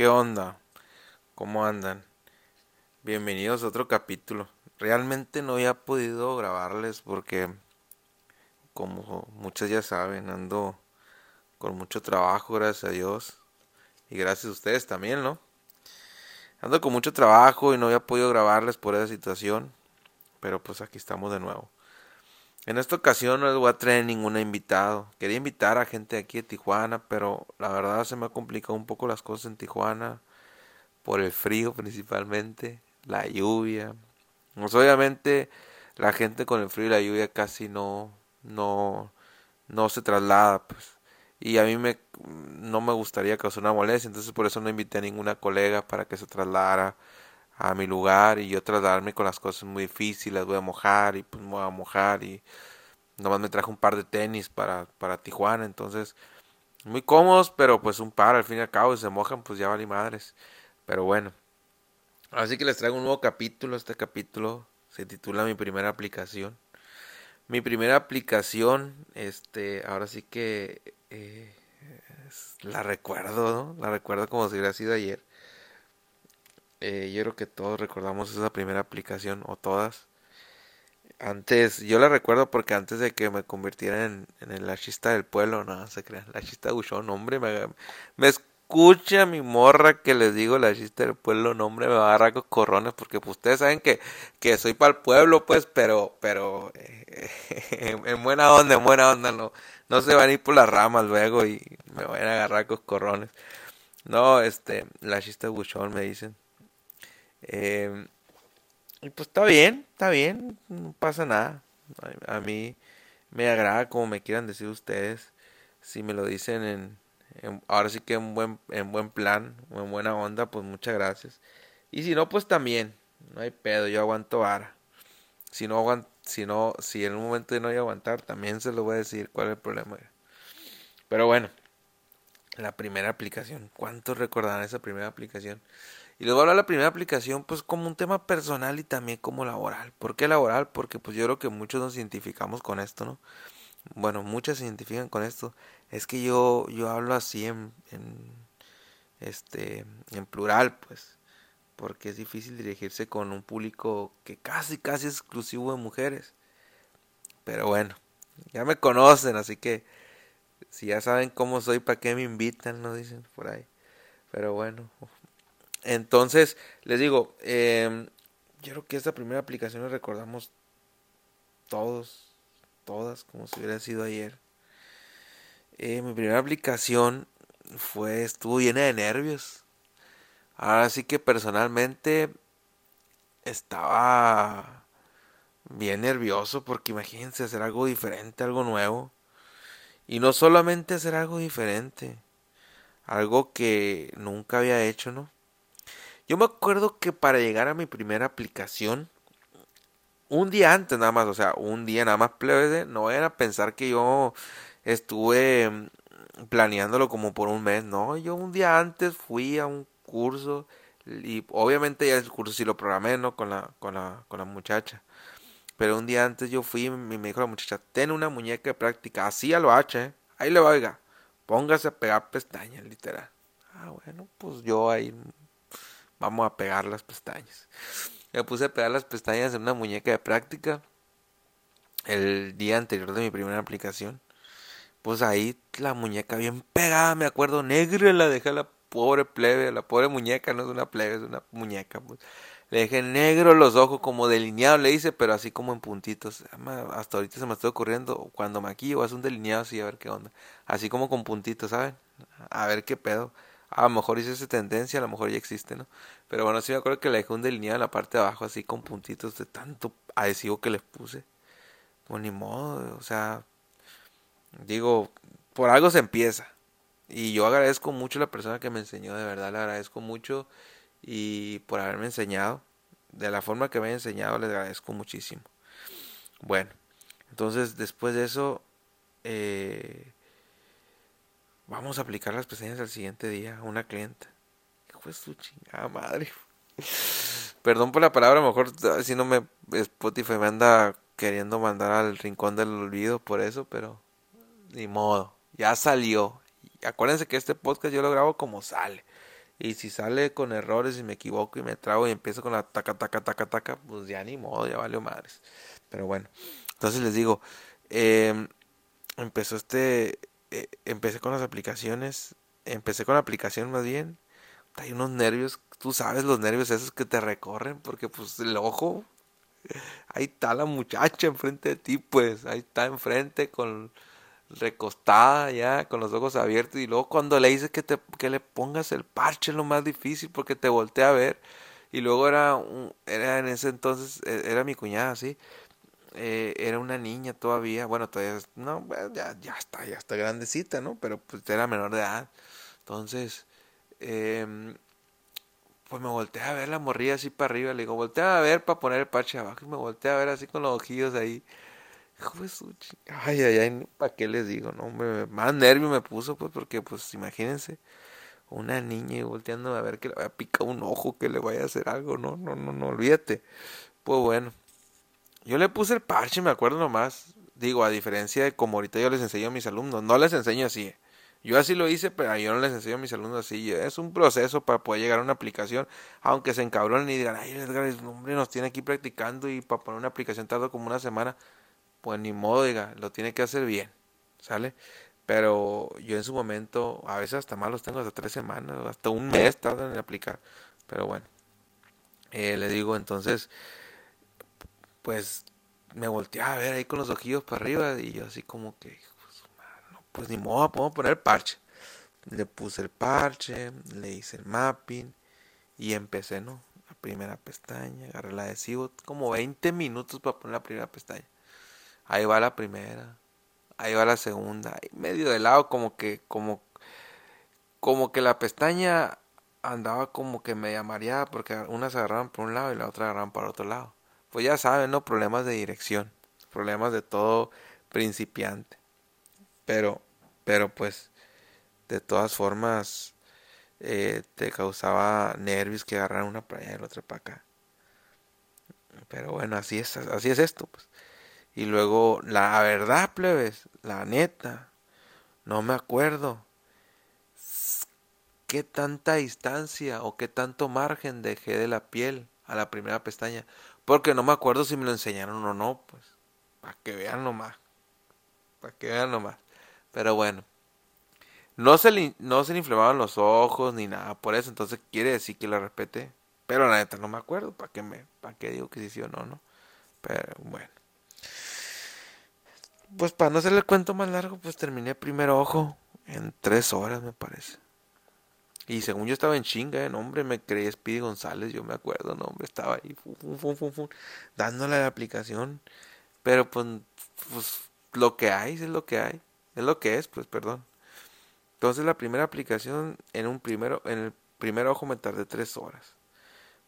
¿Qué onda? ¿Cómo andan? Bienvenidos a otro capítulo. Realmente no había podido grabarles porque, como muchos ya saben, ando con mucho trabajo, gracias a Dios. Y gracias a ustedes también, ¿no? Ando con mucho trabajo y no había podido grabarles por esa situación. Pero pues aquí estamos de nuevo. En esta ocasión no les voy a traer ningún invitado. Quería invitar a gente aquí de Tijuana, pero la verdad se me ha complicado un poco las cosas en Tijuana. Por el frío principalmente, la lluvia. Pues obviamente la gente con el frío y la lluvia casi no, no, no se traslada, pues. Y a mí me, no me gustaría causar una molestia, entonces por eso no invité a ninguna colega para que se trasladara a mi lugar y yo trasladarme con las cosas muy difíciles, voy a mojar y pues me voy a mojar y nomás me traje un par de tenis para, para Tijuana, entonces muy cómodos, pero pues un par al fin y al cabo, y se mojan, pues ya vale madres. Pero bueno, así que les traigo un nuevo capítulo, este capítulo se titula Mi primera aplicación. Mi primera aplicación, este, ahora sí que eh, la recuerdo, ¿no? La recuerdo como si hubiera sido ayer. Eh, yo creo que todos recordamos esa primera aplicación o todas. Antes, yo la recuerdo porque antes de que me convirtiera en, en el archista del pueblo, no se crean, la chista Buchón, hombre, me, me escucha mi morra que les digo la chista del pueblo, no, hombre, me va a agarrar con corrones porque pues, ustedes saben que, que soy para el pueblo, pues, pero, pero, eh, en, buena onda, en buena onda, no, no se van a ir por las ramas luego y me van a agarrar con corrones. No, este, la chista Buchón me dicen. Eh, y pues está bien, está bien, no pasa nada. A, mí me agrada como me quieran decir ustedes. Si me lo dicen en, ahora sí que en buen, en buen plan, en buena onda, pues muchas gracias. Y si no, pues también, no hay pedo, yo aguanto vara. Si no aguanto, si no, si en un momento no hay aguantar, también se lo voy a decir cuál es el problema. Pero bueno, la primera aplicación, ¿cuántos recordarán esa primera aplicación? Y les voy a hablar la primera aplicación pues como un tema personal y también como laboral. ¿Por qué laboral? Porque pues yo creo que muchos nos identificamos con esto, ¿no? Bueno, muchas se identifican con esto. Es que yo, yo hablo así en, en, este, en plural, pues. Porque es difícil dirigirse con un público que casi, casi es exclusivo de mujeres. Pero bueno, ya me conocen, así que si ya saben cómo soy, ¿para qué me invitan? No dicen por ahí. Pero bueno, entonces, les digo, eh, yo creo que esta primera aplicación la recordamos todos, todas, como si hubiera sido ayer. Eh, mi primera aplicación fue, estuvo llena de nervios. Ahora sí que personalmente estaba bien nervioso porque imagínense hacer algo diferente, algo nuevo. Y no solamente hacer algo diferente, algo que nunca había hecho, ¿no? Yo me acuerdo que para llegar a mi primera aplicación, un día antes nada más, o sea, un día nada más plebe, no vayan a pensar que yo estuve mm, planeándolo como por un mes, no, yo un día antes fui a un curso y obviamente ya el curso sí lo programé, ¿no? Con la, con la, con la muchacha. Pero un día antes yo fui y me dijo la muchacha, ten una muñeca de práctica, así a lo H, ¿eh? ahí le va, oiga, póngase a pegar pestañas, literal. Ah, bueno, pues yo ahí vamos a pegar las pestañas. Me puse a pegar las pestañas en una muñeca de práctica el día anterior de mi primera aplicación. Pues ahí la muñeca bien pegada, me acuerdo, negra, la dejé a la pobre plebe, la pobre muñeca, no es una plebe, es una muñeca. Pues. Le dejé negro los ojos, como delineado le hice, pero así como en puntitos. Hasta ahorita se me está ocurriendo, cuando maquillo, hacer un delineado así, a ver qué onda. Así como con puntitos, ¿saben? A ver qué pedo. A lo mejor hice esa tendencia, a lo mejor ya existe, ¿no? Pero bueno, sí me acuerdo que le dejé un delineado en la parte de abajo, así con puntitos de tanto adhesivo que les puse. Pues ni modo, o sea, digo, por algo se empieza. Y yo agradezco mucho a la persona que me enseñó, de verdad le agradezco mucho y por haberme enseñado. De la forma que me ha enseñado, le agradezco muchísimo. Bueno, entonces después de eso, eh, Vamos a aplicar las pestañas al siguiente día a una clienta. ¿Qué fue su chingada madre? Perdón por la palabra, a lo mejor si no me Spotify me anda queriendo mandar al rincón del olvido por eso, pero ni modo, ya salió. acuérdense que este podcast yo lo grabo como sale. Y si sale con errores y me equivoco y me trago y empiezo con la taca, taca, taca, taca, pues ya ni modo, ya valió madres. Pero bueno, entonces les digo, eh, empezó este, eh, empecé con las aplicaciones, empecé con la aplicación más bien, hay unos nervios, tú sabes los nervios esos que te recorren, porque pues el ojo, ahí está la muchacha enfrente de ti, pues, ahí está enfrente con recostada ya, con los ojos abiertos, y luego cuando le dices que, te, que le pongas el parche es lo más difícil porque te voltea a ver, y luego era, era en ese entonces, e, era mi cuñada, sí, eh, era una niña todavía, bueno, todavía, no, ya, ya está, ya está grandecita, ¿no? Pero pues era menor de edad. Entonces, eh, pues me volteé a ver la morrilla así para arriba, le digo, voltea a ver para poner el parche abajo, y me volteé a ver así con los ojillos ahí. Ay, ay, ay, ¿para qué les digo? No, más nervio me puso, pues, porque, pues, imagínense, una niña y volteando a ver que le vaya a picar un ojo, que le vaya a hacer algo, no, no, no, no, olvídate. Pues bueno, yo le puse el parche, me acuerdo nomás. Digo, a diferencia de como ahorita yo les enseño a mis alumnos, no les enseño así. Yo así lo hice, pero yo no les enseño a mis alumnos así. Es un proceso para poder llegar a una aplicación, aunque se encabronen y digan, ay, Edgar, hombre, nos tiene aquí practicando y para poner una aplicación tarda como una semana. Pues ni modo, diga, lo tiene que hacer bien, ¿sale? Pero yo en su momento, a veces hasta más los tengo hasta tres semanas, hasta un mes tardan en aplicar. Pero bueno, eh, le digo, entonces, pues me volteaba a ver ahí con los ojillos para arriba y yo así como que, pues, pues ni modo, puedo poner el parche. Le puse el parche, le hice el mapping y empecé, ¿no? La primera pestaña, agarré la adhesivo, como 20 minutos para poner la primera pestaña. Ahí va la primera, ahí va la segunda, ahí medio de lado como que, como, como que la pestaña andaba como que media mareada porque unas agarraban por un lado y la otra agarraban por otro lado pues ya saben, ¿no? Problemas de dirección, problemas de todo principiante. Pero, pero pues, de todas formas, eh, te causaba nervios que agarraran una playa y la otra para acá. Pero bueno, así es, así es esto, pues. Y luego, la verdad, plebes, la neta, no me acuerdo qué tanta distancia o qué tanto margen dejé de la piel a la primera pestaña. Porque no me acuerdo si me lo enseñaron o no, pues. Para que vean nomás. Para que vean nomás. Pero bueno. No se, le, no se le inflamaban los ojos ni nada por eso. Entonces quiere decir que lo respete. Pero la neta no me acuerdo. ¿Para qué, me, para qué digo que sí, o no, no? Pero bueno. Pues para no hacerle el cuento más largo, pues terminé primer ojo en tres horas, me parece. Y según yo estaba en chinga, ¿eh? hombre, me creí Speedy González, yo me acuerdo, no, hombre, estaba ahí, dándole la aplicación. Pero pues, pues, lo que hay es lo que hay, es lo que es, pues, perdón. Entonces la primera aplicación, en un primero, en el primer ojo me tardé tres horas.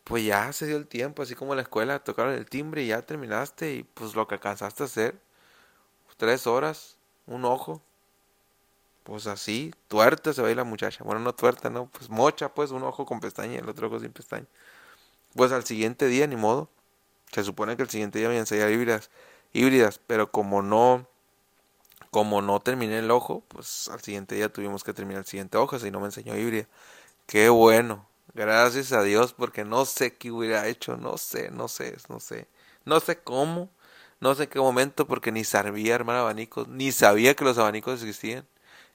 Pues ya se dio el tiempo, así como en la escuela, tocaron el timbre y ya terminaste y pues lo que alcanzaste a hacer, tres horas, un ojo, pues así, tuerta se va a la muchacha. Bueno, no tuerta, no, pues mocha, pues un ojo con pestaña y el otro ojo sin pestaña. Pues al siguiente día, ni modo. Se supone que el siguiente día me enseñar híbridas, híbridas, pero como no, como no terminé el ojo, pues al siguiente día tuvimos que terminar el siguiente ojo, si no me enseñó híbrida. Qué bueno, gracias a Dios, porque no sé qué hubiera hecho, no sé, no sé, no sé, no sé cómo, no sé en qué momento, porque ni sabía armar abanicos, ni sabía que los abanicos existían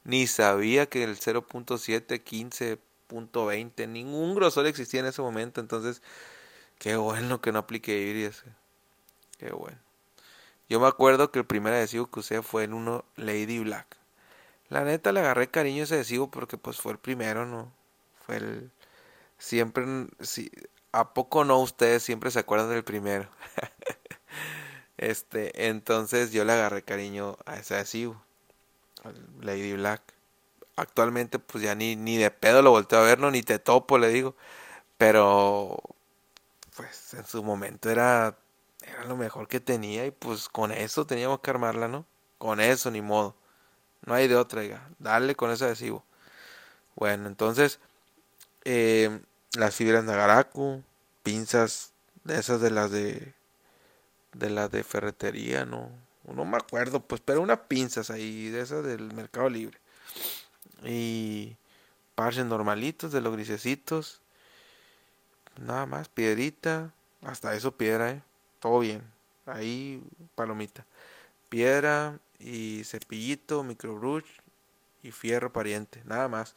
ni sabía que el 0.7, 15.20, ningún grosor existía en ese momento. Entonces, qué bueno que no apliqué Iris. Qué bueno. Yo me acuerdo que el primer adhesivo que usé fue en uno Lady Black. La neta le agarré cariño a ese adhesivo porque pues fue el primero, ¿no? Fue el... Siempre... Si, ¿A poco no ustedes siempre se acuerdan del primero? este, entonces yo le agarré cariño a ese adhesivo. Lady Black. Actualmente pues ya ni, ni de pedo lo volteo a ver, no, ni te topo, le digo. Pero pues en su momento era, era lo mejor que tenía y pues con eso teníamos que armarla, ¿no? Con eso, ni modo. No hay de otra, diga. Dale con ese adhesivo. Bueno, entonces, eh, las fibras Nagaraku, pinzas esas de las de de las de ferretería, ¿no? No me acuerdo, pues, pero unas pinzas ahí, de esas del Mercado Libre. Y parches normalitos de los grisecitos. Nada más, piedrita. Hasta eso piedra, eh. Todo bien. Ahí, palomita. Piedra y cepillito, microbrush y fierro pariente. Nada más.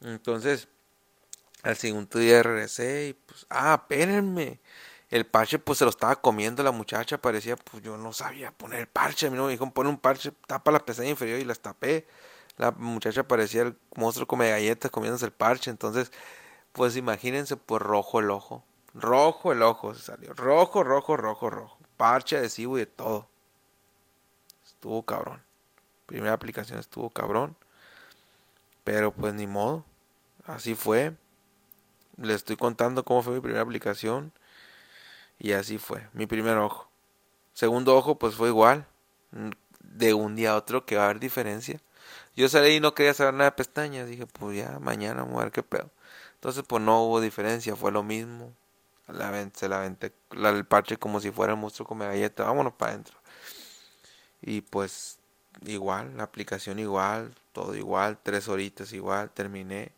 Entonces, al segundo día regresé y pues, ah, espérenme. El parche pues se lo estaba comiendo la muchacha, parecía, pues yo no sabía poner parche, a mí no me dijeron pone un parche, tapa la pestaña inferior y las tapé. La muchacha parecía el monstruo come galletas comiéndose el parche, entonces, pues imagínense, pues rojo el ojo. Rojo el ojo se salió, rojo, rojo, rojo, rojo. Parche adhesivo y de todo. Estuvo cabrón. Primera aplicación estuvo cabrón. Pero pues ni modo. Así fue. Le estoy contando cómo fue mi primera aplicación. Y así fue. Mi primer ojo. Segundo ojo pues fue igual. De un día a otro que va a haber diferencia. Yo salí y no quería saber nada de pestañas. Dije pues ya mañana vamos a ver qué pedo. Entonces pues no hubo diferencia. Fue lo mismo. La, se la aventé el parche como si fuera el monstruo come galleta. Vámonos para adentro. Y pues igual, la aplicación igual, todo igual, tres horitas igual, terminé.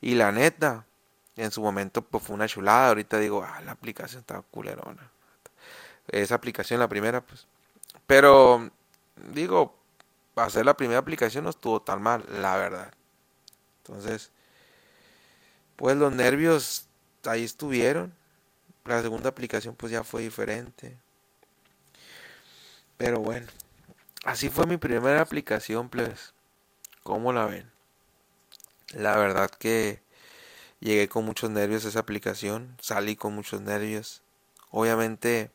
Y la neta, en su momento pues fue una chulada, ahorita digo, ah, la aplicación estaba culerona. Esa aplicación, la primera, pues. Pero, digo, hacer la primera aplicación no estuvo tan mal, la verdad. Entonces, pues los nervios ahí estuvieron. La segunda aplicación pues ya fue diferente. Pero bueno, así fue mi primera aplicación, pues. ¿Cómo la ven? La verdad que llegué con muchos nervios a esa aplicación, salí con muchos nervios. Obviamente,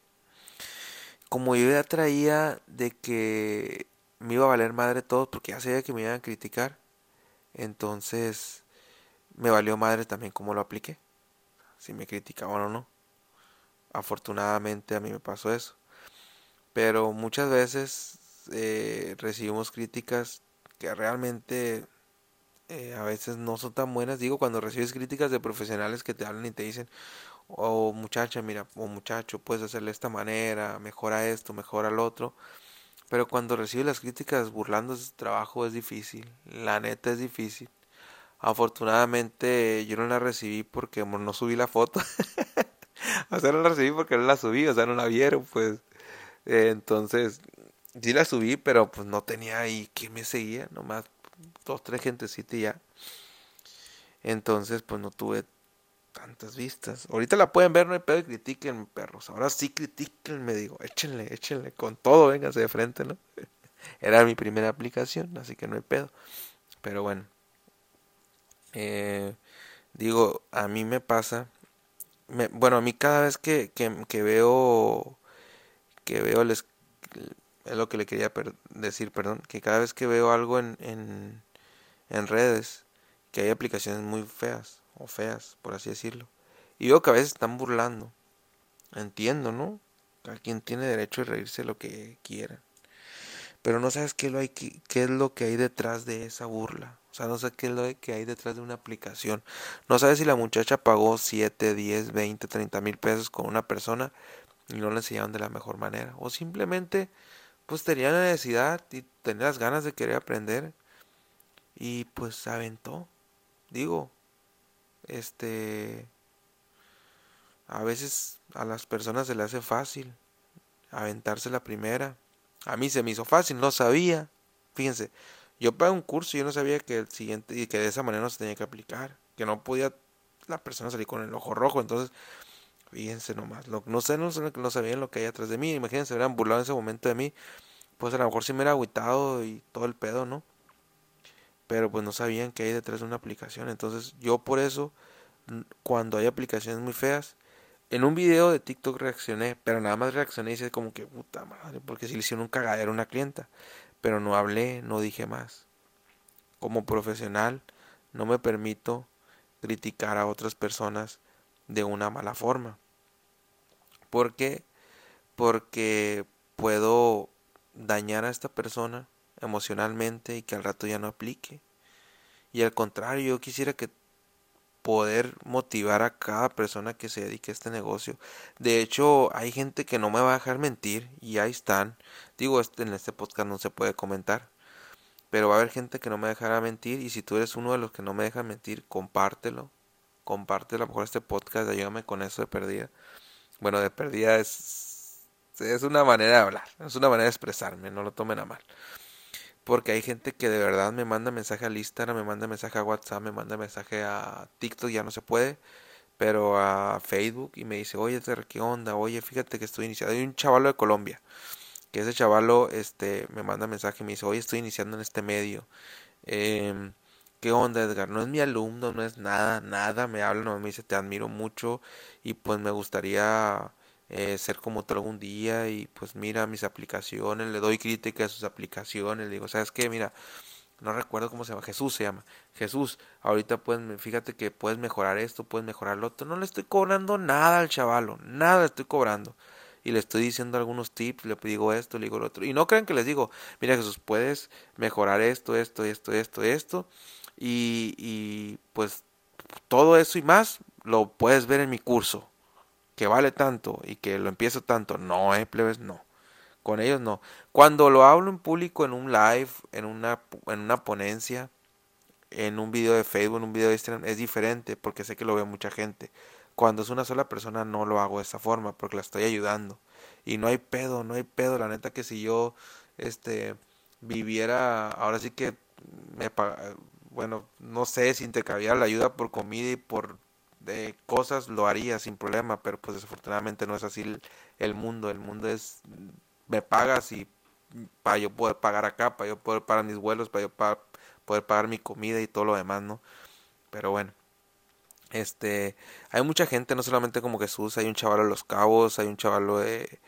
como yo ya traía de que me iba a valer madre todo, porque ya sabía que me iban a criticar, entonces me valió madre también cómo lo apliqué, si me criticaban o no. Afortunadamente a mí me pasó eso. Pero muchas veces eh, recibimos críticas que realmente eh, a veces no son tan buenas. Digo, cuando recibes críticas de profesionales que te hablan y te dicen, oh muchacha, mira, o muchacho, puedes hacerle de esta manera, mejora esto, mejora lo otro. Pero cuando recibes las críticas burlando de trabajo es difícil, la neta es difícil. Afortunadamente yo no la recibí porque no subí la foto. o sea, no la recibí porque no la subí, o sea, no la vieron, pues. Entonces, sí la subí, pero pues no tenía ahí quien me seguía, nomás dos, tres gentecitas ya. Entonces, pues no tuve tantas vistas. Ahorita la pueden ver, no hay pedo y critiquen, perros. Ahora sí critiquen, me digo, échenle, échenle con todo, vénganse de frente, ¿no? Era mi primera aplicación, así que no hay pedo. Pero bueno. Eh, digo, a mí me pasa. bueno, a mí cada vez que, que, que veo que veo les, es lo que le quería decir, perdón, que cada vez que veo algo en, en, en redes, que hay aplicaciones muy feas, o feas, por así decirlo, y veo que a veces están burlando, entiendo, ¿no? Cada quien tiene derecho a reírse lo que quiera, pero no sabes qué, lo hay, qué, es lo que hay detrás de esa burla. O sea, no sé qué es lo que hay detrás de una aplicación. No sabes si la muchacha pagó 7, 10, 20, 30 mil pesos con una persona y no le enseñaron de la mejor manera. O simplemente pues tenía la necesidad y tenía las ganas de querer aprender y pues se aventó. Digo, este a veces a las personas se le hace fácil aventarse la primera. A mí se me hizo fácil, no sabía. Fíjense, yo pagué un curso y yo no sabía que el siguiente y que de esa manera no se tenía que aplicar, que no podía la persona salir con el ojo rojo, entonces Fíjense nomás. Lo, no sé, no, no sabían lo que hay atrás de mí. Imagínense, hubieran burlado en ese momento de mí. Pues a lo mejor sí me hubiera agüitado y todo el pedo, ¿no? Pero pues no sabían que hay detrás de una aplicación. Entonces yo por eso, cuando hay aplicaciones muy feas, en un video de TikTok reaccioné, pero nada más reaccioné y hice como que puta madre, porque si le hicieron un cagadero a una clienta. Pero no hablé, no dije más. Como profesional, no me permito criticar a otras personas de una mala forma. ¿Por qué? Porque puedo dañar a esta persona emocionalmente y que al rato ya no aplique. Y al contrario, yo quisiera que poder motivar a cada persona que se dedique a este negocio. De hecho, hay gente que no me va a dejar mentir y ahí están. Digo, este, en este podcast no se puede comentar. pero va a haber gente que no me dejará mentir y si tú eres uno de los que no me dejan mentir, compártelo. Comparte a lo mejor este podcast, ayúdame con eso de perdida. Bueno, de perdida es, es una manera de hablar, es una manera de expresarme, no lo tomen a mal. Porque hay gente que de verdad me manda mensaje al Instagram, me manda mensaje a WhatsApp, me manda mensaje a TikTok, ya no se puede, pero a Facebook y me dice, oye, ¿qué onda? Oye, fíjate que estoy iniciando. Hay un chavalo de Colombia, que ese chavalo este, me manda mensaje y me dice, oye, estoy iniciando en este medio. Eh, ¿Qué onda, Edgar? No es mi alumno, no es nada, nada. Me habla, no me dice, te admiro mucho y pues me gustaría eh, ser como tú algún día y pues mira mis aplicaciones, le doy crítica a sus aplicaciones, le digo, ¿sabes qué? Mira, no recuerdo cómo se llama, Jesús se llama, Jesús, ahorita puedes, fíjate que puedes mejorar esto, puedes mejorar lo otro, no le estoy cobrando nada al chavalo, nada le estoy cobrando. Y le estoy diciendo algunos tips, le digo esto, le digo lo otro. Y no crean que les digo, mira Jesús, puedes mejorar esto, esto, esto, esto, esto. Y, y pues todo eso y más lo puedes ver en mi curso que vale tanto y que lo empiezo tanto. No, eh, plebes, no. Con ellos no. Cuando lo hablo en público, en un live, en una, en una ponencia, en un video de Facebook, en un video de Instagram, es diferente porque sé que lo ve mucha gente. Cuando es una sola persona no lo hago de esa forma porque la estoy ayudando. Y no hay pedo, no hay pedo. La neta que si yo este viviera, ahora sí que me bueno, no sé si te cabía la ayuda por comida y por de cosas lo haría sin problema, pero pues desafortunadamente no es así el, mundo. El mundo es, me pagas y para yo poder pagar acá, para yo poder pagar mis vuelos, para yo poder pagar mi comida y todo lo demás, ¿no? Pero bueno, este, hay mucha gente, no solamente como Jesús, hay un chaval de Los Cabos, hay un chaval de,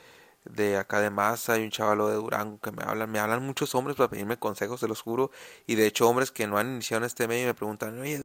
de acá de Masa, hay un chaval de Durango que me hablan, me hablan muchos hombres para pedirme consejos, se los juro, y de hecho hombres que no han iniciado en este medio me preguntan, oye,